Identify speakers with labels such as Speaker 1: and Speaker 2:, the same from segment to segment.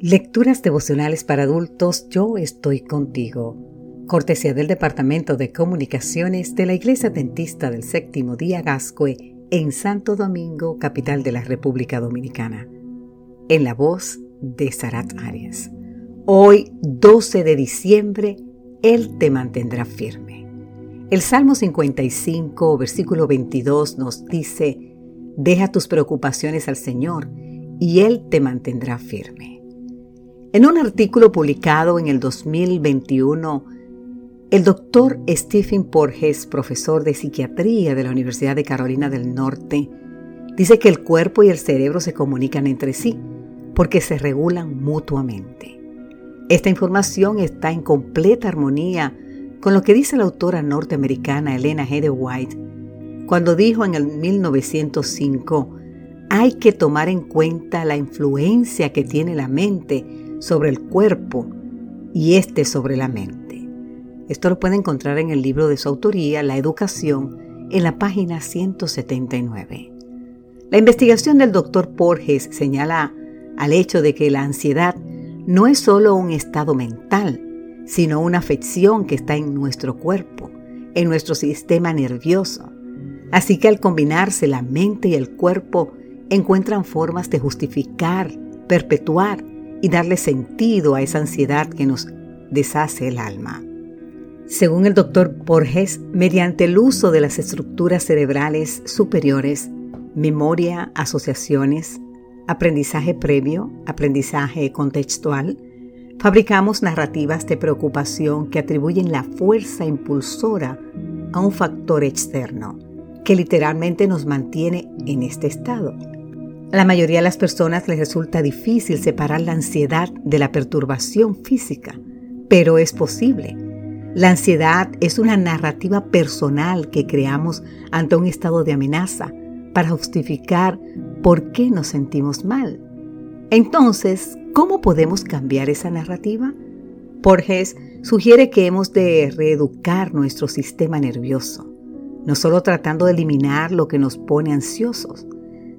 Speaker 1: Lecturas devocionales para adultos, yo estoy contigo. Cortesía del Departamento de Comunicaciones de la Iglesia Dentista del Séptimo Día Gascue en Santo Domingo, capital de la República Dominicana. En la voz de Sarat Arias. Hoy, 12 de diciembre, Él te mantendrá firme. El Salmo 55, versículo 22 nos dice, Deja tus preocupaciones al Señor y Él te mantendrá firme. En un artículo publicado en el 2021, el doctor Stephen Porges, profesor de psiquiatría de la Universidad de Carolina del Norte, dice que el cuerpo y el cerebro se comunican entre sí porque se regulan mutuamente. Esta información está en completa armonía con lo que dice la autora norteamericana Elena G. de White cuando dijo en el 1905, hay que tomar en cuenta la influencia que tiene la mente sobre el cuerpo y este sobre la mente. Esto lo puede encontrar en el libro de su autoría, La Educación, en la página 179. La investigación del doctor Porges señala al hecho de que la ansiedad no es solo un estado mental, sino una afección que está en nuestro cuerpo, en nuestro sistema nervioso. Así que al combinarse la mente y el cuerpo, encuentran formas de justificar, perpetuar y darle sentido a esa ansiedad que nos deshace el alma. Según el doctor Borges, mediante el uso de las estructuras cerebrales superiores, memoria, asociaciones, aprendizaje previo, aprendizaje contextual, fabricamos narrativas de preocupación que atribuyen la fuerza impulsora a un factor externo, que literalmente nos mantiene en este estado. A la mayoría de las personas les resulta difícil separar la ansiedad de la perturbación física, pero es posible. La ansiedad es una narrativa personal que creamos ante un estado de amenaza para justificar por qué nos sentimos mal. Entonces, ¿cómo podemos cambiar esa narrativa? Borges sugiere que hemos de reeducar nuestro sistema nervioso, no solo tratando de eliminar lo que nos pone ansiosos,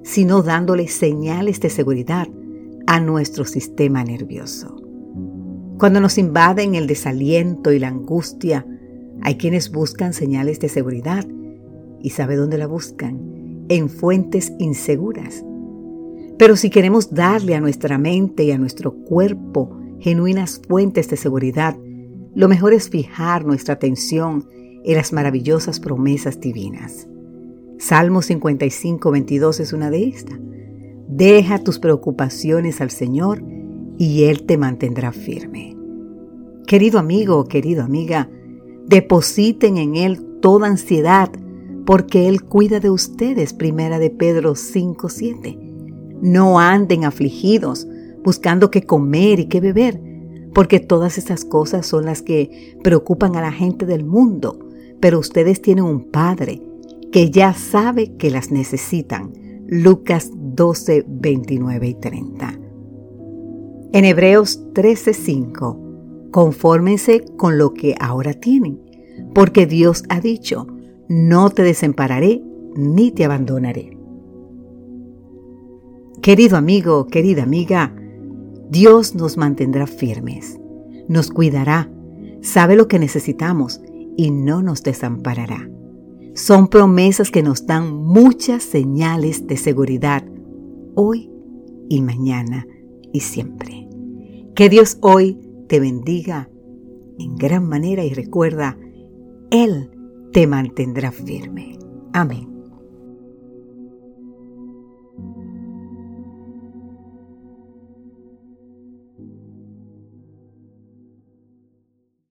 Speaker 1: sino dándole señales de seguridad a nuestro sistema nervioso. Cuando nos invaden el desaliento y la angustia, hay quienes buscan señales de seguridad y sabe dónde la buscan, en fuentes inseguras. Pero si queremos darle a nuestra mente y a nuestro cuerpo genuinas fuentes de seguridad, lo mejor es fijar nuestra atención en las maravillosas promesas divinas. Salmo 55, 22 es una de estas. Deja tus preocupaciones al Señor y Él te mantendrá firme. Querido amigo, querida amiga, depositen en Él toda ansiedad porque Él cuida de ustedes. Primera de Pedro 5, 7. No anden afligidos buscando qué comer y qué beber, porque todas estas cosas son las que preocupan a la gente del mundo, pero ustedes tienen un Padre que ya sabe que las necesitan. Lucas 12, 29 y 30. En Hebreos 13, 5, confórmense con lo que ahora tienen, porque Dios ha dicho, no te desampararé ni te abandonaré. Querido amigo, querida amiga, Dios nos mantendrá firmes, nos cuidará, sabe lo que necesitamos y no nos desamparará. Son promesas que nos dan muchas señales de seguridad hoy y mañana y siempre. Que Dios hoy te bendiga en gran manera y recuerda, Él te mantendrá firme. Amén.